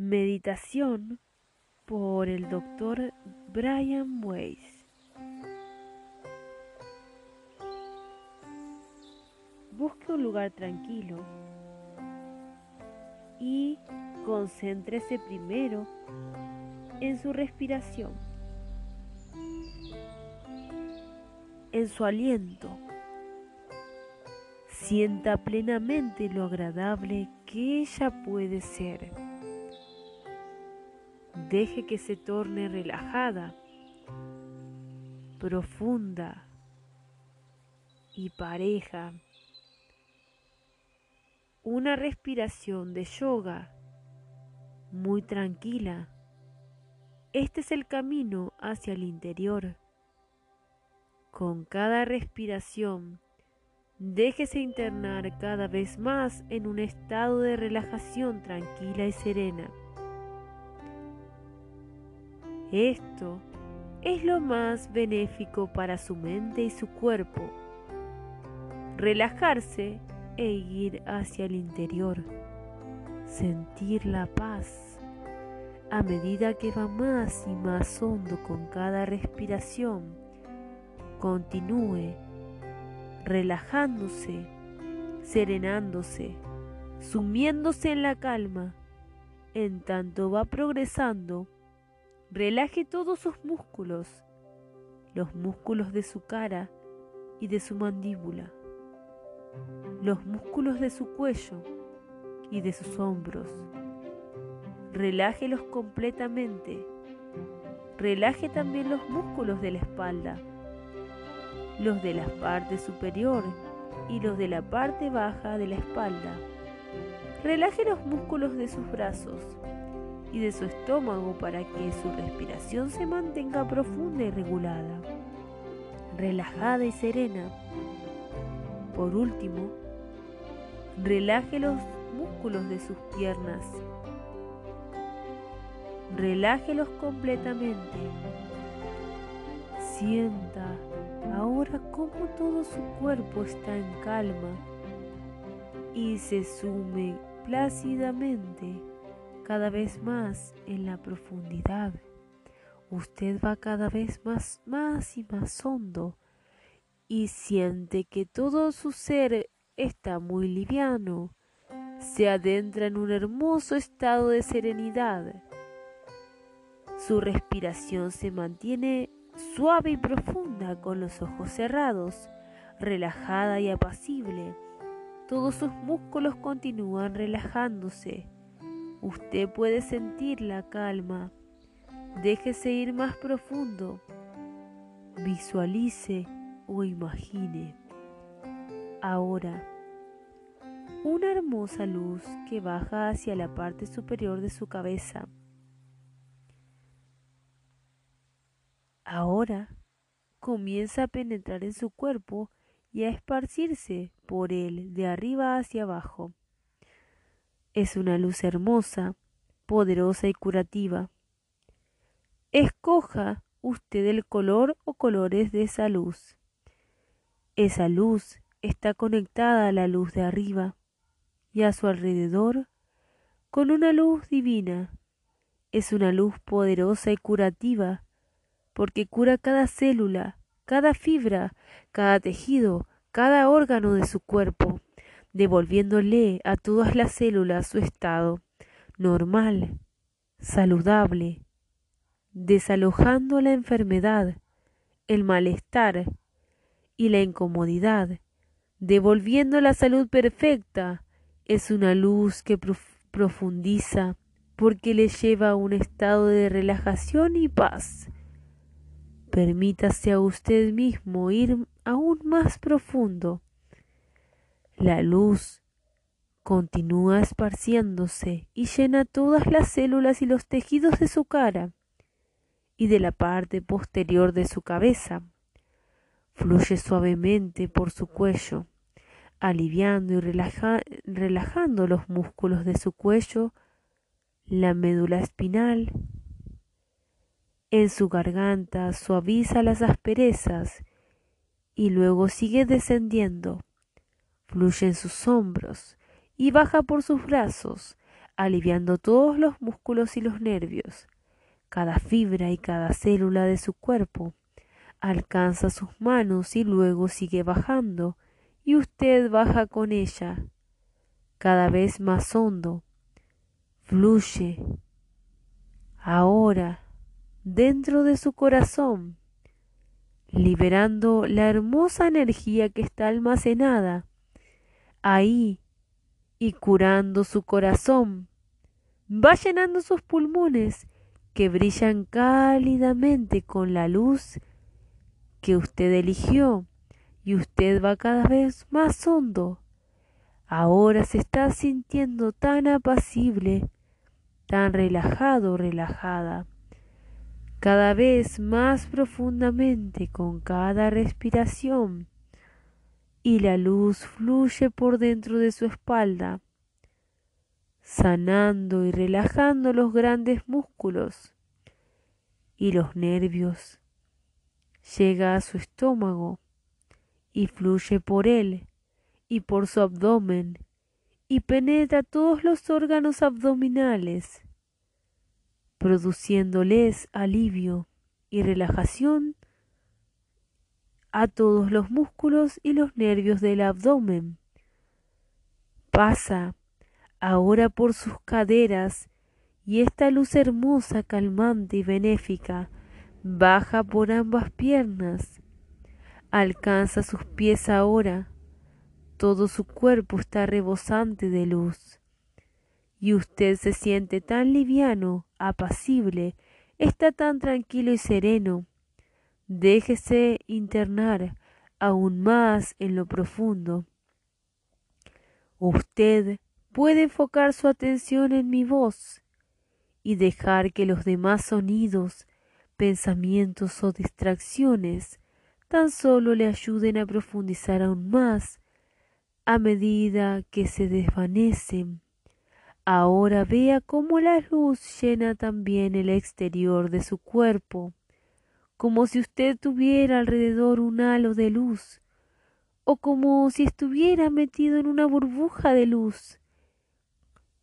Meditación por el doctor Brian Weiss. Busque un lugar tranquilo y concéntrese primero en su respiración, en su aliento. Sienta plenamente lo agradable que ella puede ser. Deje que se torne relajada, profunda y pareja. Una respiración de yoga muy tranquila. Este es el camino hacia el interior. Con cada respiración, déjese internar cada vez más en un estado de relajación tranquila y serena. Esto es lo más benéfico para su mente y su cuerpo. Relajarse e ir hacia el interior. Sentir la paz a medida que va más y más hondo con cada respiración. Continúe relajándose, serenándose, sumiéndose en la calma. En tanto va progresando, Relaje todos sus músculos, los músculos de su cara y de su mandíbula, los músculos de su cuello y de sus hombros. Relájelos completamente. Relaje también los músculos de la espalda, los de la parte superior y los de la parte baja de la espalda. Relaje los músculos de sus brazos y de su estómago para que su respiración se mantenga profunda y regulada, relajada y serena. Por último, relaje los músculos de sus piernas. Relájelos completamente. Sienta ahora cómo todo su cuerpo está en calma y se sume plácidamente cada vez más en la profundidad. Usted va cada vez más, más y más hondo y siente que todo su ser está muy liviano. Se adentra en un hermoso estado de serenidad. Su respiración se mantiene suave y profunda con los ojos cerrados, relajada y apacible. Todos sus músculos continúan relajándose Usted puede sentir la calma. Déjese ir más profundo. Visualice o imagine. Ahora, una hermosa luz que baja hacia la parte superior de su cabeza. Ahora comienza a penetrar en su cuerpo y a esparcirse por él de arriba hacia abajo. Es una luz hermosa, poderosa y curativa. Escoja usted el color o colores de esa luz. Esa luz está conectada a la luz de arriba y a su alrededor con una luz divina. Es una luz poderosa y curativa porque cura cada célula, cada fibra, cada tejido, cada órgano de su cuerpo devolviéndole a todas las células su estado normal, saludable, desalojando la enfermedad, el malestar y la incomodidad, devolviendo la salud perfecta, es una luz que profundiza porque le lleva a un estado de relajación y paz. Permítase a usted mismo ir aún más profundo la luz continúa esparciéndose y llena todas las células y los tejidos de su cara y de la parte posterior de su cabeza. Fluye suavemente por su cuello, aliviando y relajando los músculos de su cuello, la médula espinal. En su garganta suaviza las asperezas y luego sigue descendiendo fluye en sus hombros y baja por sus brazos, aliviando todos los músculos y los nervios, cada fibra y cada célula de su cuerpo. Alcanza sus manos y luego sigue bajando, y usted baja con ella, cada vez más hondo. Fluye. Ahora, dentro de su corazón, liberando la hermosa energía que está almacenada ahí y curando su corazón. Va llenando sus pulmones que brillan cálidamente con la luz que usted eligió y usted va cada vez más hondo. Ahora se está sintiendo tan apacible, tan relajado, relajada, cada vez más profundamente con cada respiración y la luz fluye por dentro de su espalda, sanando y relajando los grandes músculos y los nervios. Llega a su estómago y fluye por él y por su abdomen y penetra todos los órganos abdominales, produciéndoles alivio y relajación a todos los músculos y los nervios del abdomen. Pasa ahora por sus caderas y esta luz hermosa, calmante y benéfica baja por ambas piernas, alcanza sus pies ahora, todo su cuerpo está rebosante de luz. Y usted se siente tan liviano, apacible, está tan tranquilo y sereno Déjese internar aún más en lo profundo. Usted puede enfocar su atención en mi voz y dejar que los demás sonidos, pensamientos o distracciones tan solo le ayuden a profundizar aún más a medida que se desvanecen. Ahora vea cómo la luz llena también el exterior de su cuerpo como si usted tuviera alrededor un halo de luz, o como si estuviera metido en una burbuja de luz,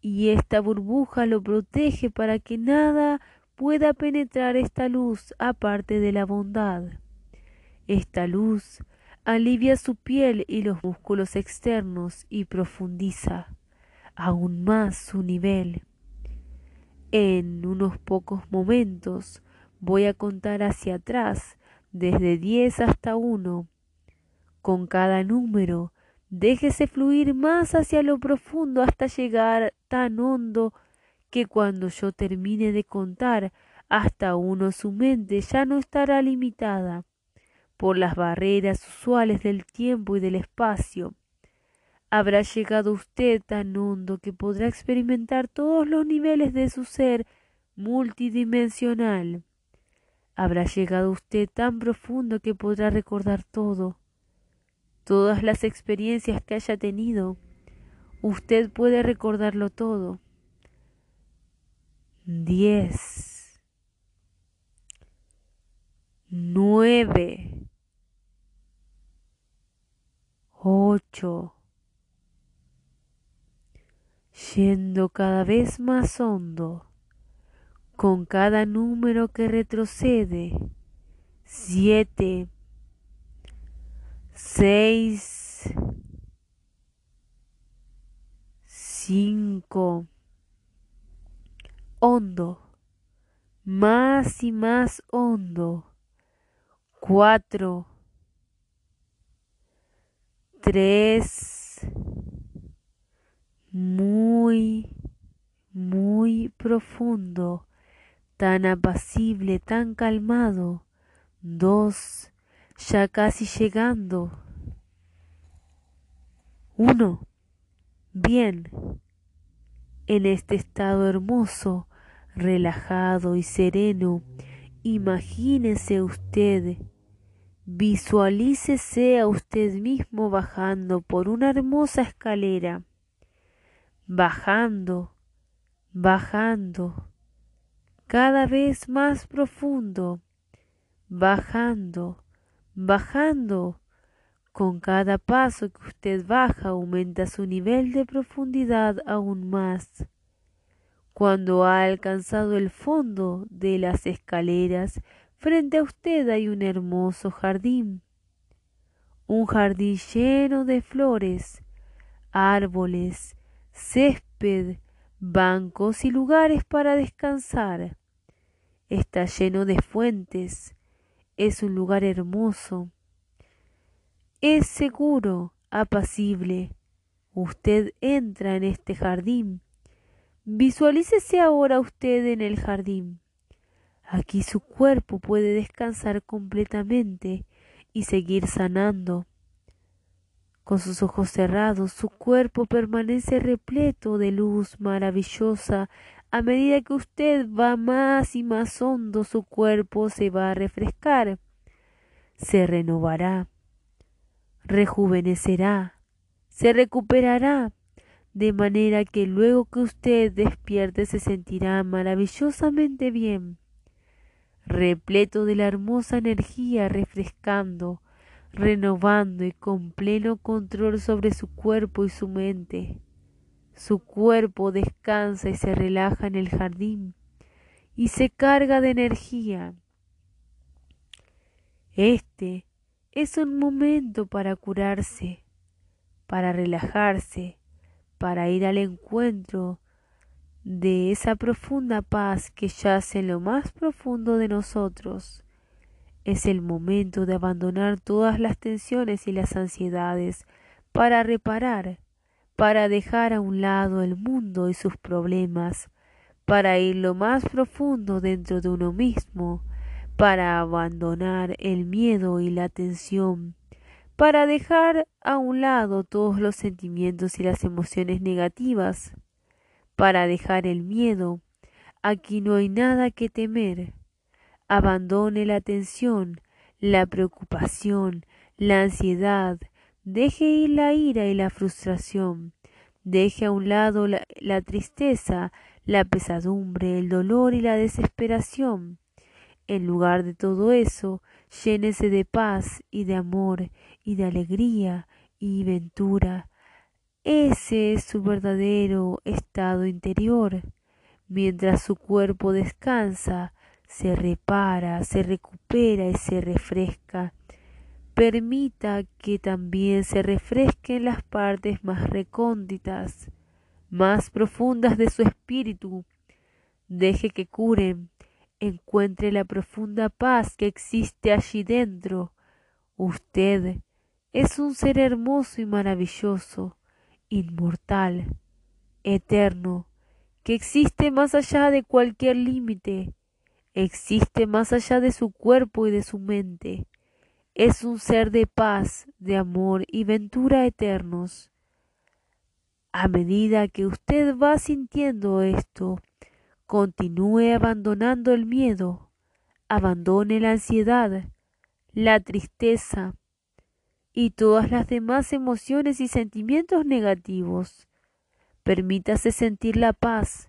y esta burbuja lo protege para que nada pueda penetrar esta luz aparte de la bondad. Esta luz alivia su piel y los músculos externos y profundiza aún más su nivel. En unos pocos momentos Voy a contar hacia atrás, desde 10 hasta 1. Con cada número, déjese fluir más hacia lo profundo hasta llegar tan hondo que cuando yo termine de contar hasta uno su mente ya no estará limitada por las barreras usuales del tiempo y del espacio. Habrá llegado usted tan hondo que podrá experimentar todos los niveles de su ser multidimensional. Habrá llegado usted tan profundo que podrá recordar todo, todas las experiencias que haya tenido. Usted puede recordarlo todo. Diez. Nueve. Ocho. Yendo cada vez más hondo con cada número que retrocede. Siete, seis, cinco, hondo, más y más hondo. Cuatro, tres, muy, muy profundo tan apacible, tan calmado. Dos, ya casi llegando. Uno, bien. En este estado hermoso, relajado y sereno, imagínese usted, visualícese a usted mismo bajando por una hermosa escalera, bajando, bajando, cada vez más profundo, bajando, bajando. Con cada paso que usted baja aumenta su nivel de profundidad aún más. Cuando ha alcanzado el fondo de las escaleras, frente a usted hay un hermoso jardín. Un jardín lleno de flores, árboles, césped, bancos y lugares para descansar. Está lleno de fuentes. Es un lugar hermoso. Es seguro, apacible. Usted entra en este jardín. Visualícese ahora usted en el jardín. Aquí su cuerpo puede descansar completamente y seguir sanando. Con sus ojos cerrados, su cuerpo permanece repleto de luz maravillosa. A medida que usted va más y más hondo, su cuerpo se va a refrescar, se renovará, rejuvenecerá, se recuperará, de manera que luego que usted despierte se sentirá maravillosamente bien, repleto de la hermosa energía refrescando, renovando y con pleno control sobre su cuerpo y su mente. Su cuerpo descansa y se relaja en el jardín y se carga de energía. Este es un momento para curarse, para relajarse, para ir al encuentro de esa profunda paz que yace en lo más profundo de nosotros es el momento de abandonar todas las tensiones y las ansiedades para reparar, para dejar a un lado el mundo y sus problemas, para ir lo más profundo dentro de uno mismo, para abandonar el miedo y la tensión, para dejar a un lado todos los sentimientos y las emociones negativas, para dejar el miedo. Aquí no hay nada que temer abandone la tensión, la preocupación, la ansiedad, deje ir la ira y la frustración, deje a un lado la, tristeza, la pesadumbre, el dolor y la desesperación. En lugar de todo eso, llénese de paz y de amor y de alegría y ventura. Ese es su verdadero estado interior. Mientras su cuerpo descansa, se repara, se recupera y se refresca. Permita que también se refresquen las partes más recónditas, más profundas de su espíritu. Deje que curen, encuentre la profunda paz que existe allí dentro. Usted es un ser hermoso y maravilloso, inmortal, eterno, que existe más allá de cualquier límite existe más allá de su cuerpo y de su mente. Es un ser de paz, de amor y ventura eternos. A medida que usted va sintiendo esto, continúe abandonando el miedo, abandone la ansiedad, la tristeza y todas las demás emociones y sentimientos negativos. Permítase sentir la paz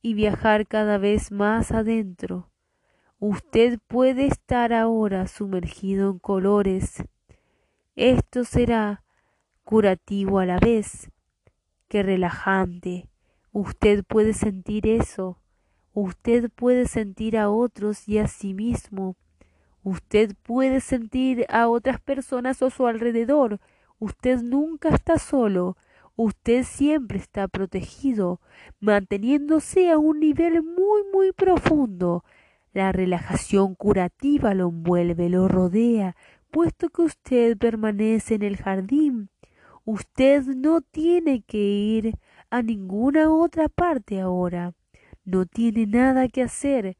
y viajar cada vez más adentro Usted puede estar ahora sumergido en colores. Esto será curativo a la vez que relajante. Usted puede sentir eso. Usted puede sentir a otros y a sí mismo. Usted puede sentir a otras personas a su alrededor. Usted nunca está solo. Usted siempre está protegido, manteniéndose a un nivel muy, muy profundo la relajación curativa lo envuelve, lo rodea, puesto que usted permanece en el jardín. Usted no tiene que ir a ninguna otra parte ahora. No tiene nada que hacer.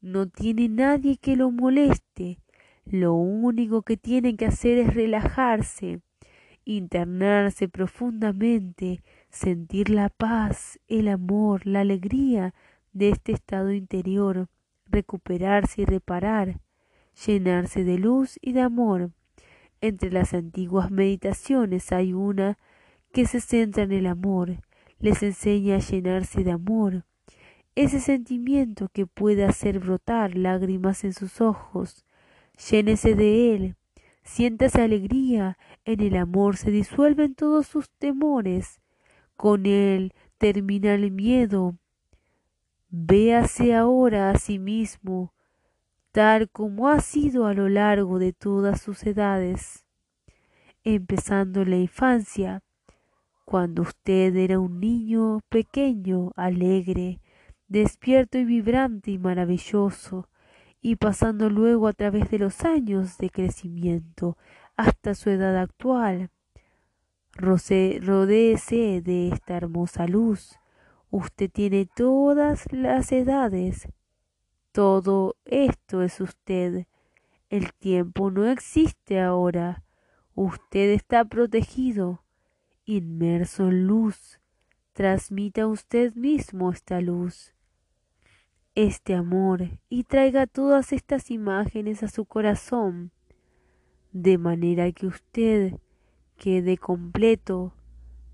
No tiene nadie que lo moleste. Lo único que tiene que hacer es relajarse, internarse profundamente, sentir la paz, el amor, la alegría de este estado interior recuperarse y reparar, llenarse de luz y de amor. Entre las antiguas meditaciones hay una que se centra en el amor, les enseña a llenarse de amor, ese sentimiento que puede hacer brotar lágrimas en sus ojos. Llénese de él, siéntase alegría, en el amor se disuelven todos sus temores, con él termina el miedo, Véase ahora a sí mismo tal como ha sido a lo largo de todas sus edades, empezando la infancia, cuando usted era un niño pequeño, alegre, despierto y vibrante y maravilloso, y pasando luego a través de los años de crecimiento hasta su edad actual. Rodéese de esta hermosa luz. Usted tiene todas las edades. Todo esto es usted. El tiempo no existe ahora. Usted está protegido inmerso en luz, transmita usted mismo esta luz, este amor, y traiga todas estas imágenes a su corazón, de manera que usted quede completo.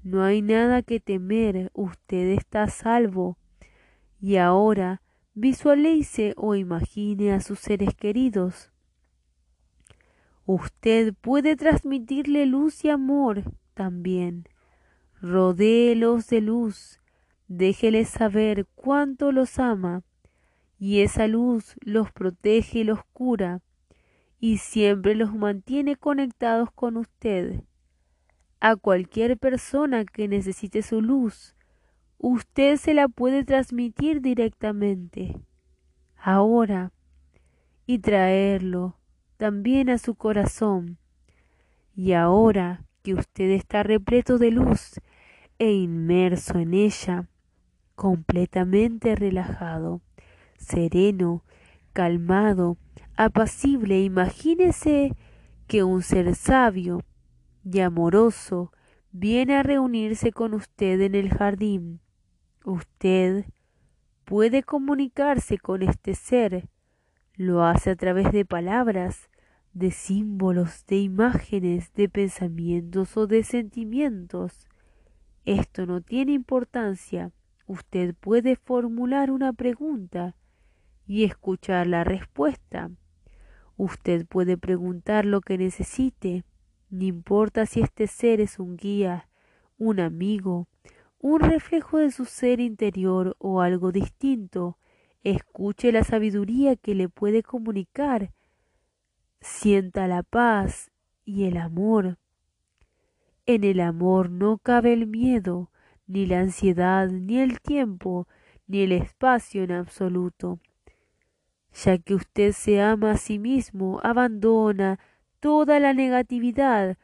No hay nada que temer, usted está a salvo. Y ahora visualice o imagine a sus seres queridos. Usted puede transmitirle luz y amor también. Rodéelos de luz, déjeles saber cuánto los ama, y esa luz los protege y los cura, y siempre los mantiene conectados con usted. A cualquier persona que necesite su luz, usted se la puede transmitir directamente, ahora, y traerlo también a su corazón. Y ahora que usted está repleto de luz e inmerso en ella, completamente relajado, sereno, calmado, apacible. Imagínese que un ser sabio y amoroso viene a reunirse con usted en el jardín. Usted puede comunicarse con este ser, lo hace a través de palabras, de símbolos, de imágenes, de pensamientos o de sentimientos. Esto no tiene importancia. Usted puede formular una pregunta y escuchar la respuesta. Usted puede preguntar lo que necesite, no importa si este ser es un guía, un amigo, un reflejo de su ser interior o algo distinto. Escuche la sabiduría que le puede comunicar sienta la paz y el amor. En el amor no cabe el miedo, ni la ansiedad, ni el tiempo, ni el espacio en absoluto. Ya que usted se ama a sí mismo, abandona toda la negatividad,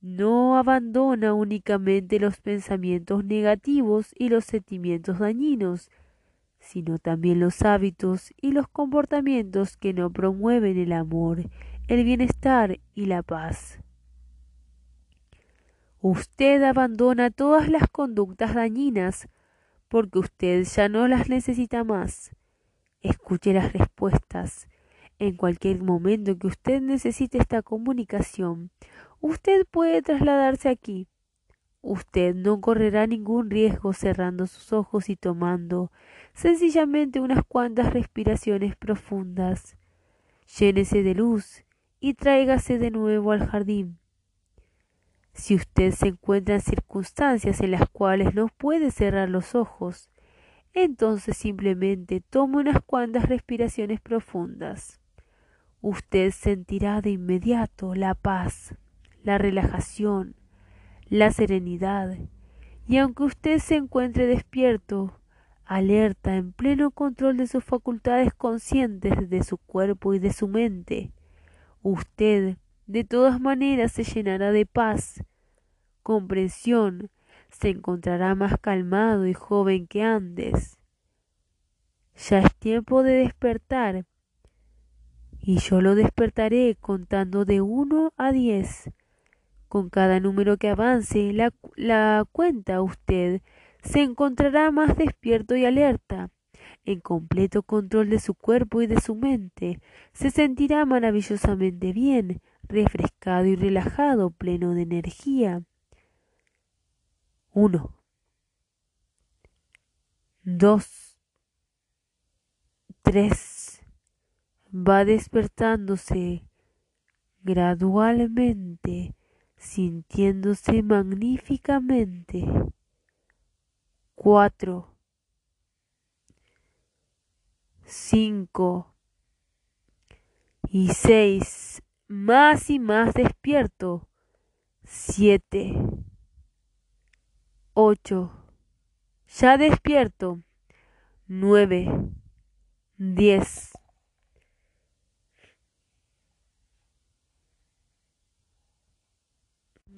no abandona únicamente los pensamientos negativos y los sentimientos dañinos, sino también los hábitos y los comportamientos que no promueven el amor el bienestar y la paz. Usted abandona todas las conductas dañinas porque usted ya no las necesita más. Escuche las respuestas. En cualquier momento que usted necesite esta comunicación, usted puede trasladarse aquí. Usted no correrá ningún riesgo cerrando sus ojos y tomando sencillamente unas cuantas respiraciones profundas. Llénese de luz y tráigase de nuevo al jardín. Si usted se encuentra en circunstancias en las cuales no puede cerrar los ojos, entonces simplemente tome unas cuantas respiraciones profundas. Usted sentirá de inmediato la paz, la relajación, la serenidad, y aunque usted se encuentre despierto, alerta, en pleno control de sus facultades conscientes de su cuerpo y de su mente, Usted de todas maneras se llenará de paz, comprensión, se encontrará más calmado y joven que antes. Ya es tiempo de despertar, y yo lo despertaré contando de uno a diez. Con cada número que avance la, cuenta usted se encontrará más despierto y alerta en completo control de su cuerpo y de su mente, se sentirá maravillosamente bien, refrescado y relajado, pleno de energía. 1. 2. 3. Va despertándose gradualmente, sintiéndose magníficamente. 4 cinco. Y seis, más y más despierto, siete, ocho, ya despierto, nueve, diez.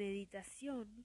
Meditación